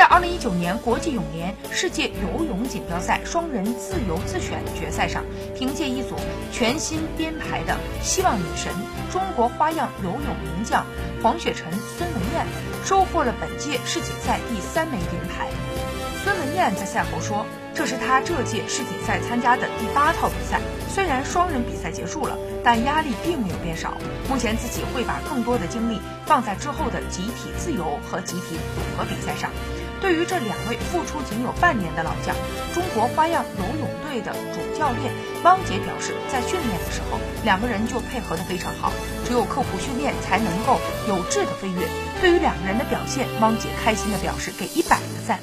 在二零一九年国际泳联世界游泳锦标赛双人自由自选决赛上，凭借一组全新编排的“希望女神”，中国花样游泳名将黄雪辰、孙文燕收获了本届世锦赛第三枚银牌。孙文燕在赛后说：“这是他这届世锦赛参加的第八套比赛，虽然双人比赛结束了，但压力并没有变少。目前自己会把更多的精力放在之后的集体自由和集体组合比赛上。”对于这两位复出仅有半年的老将，中国花样游泳队的主教练汪杰表示，在训练的时候，两个人就配合得非常好，只有刻苦训练才能够有质的飞跃。对于两个人的表现，汪杰开心地表示：“给一百个赞。”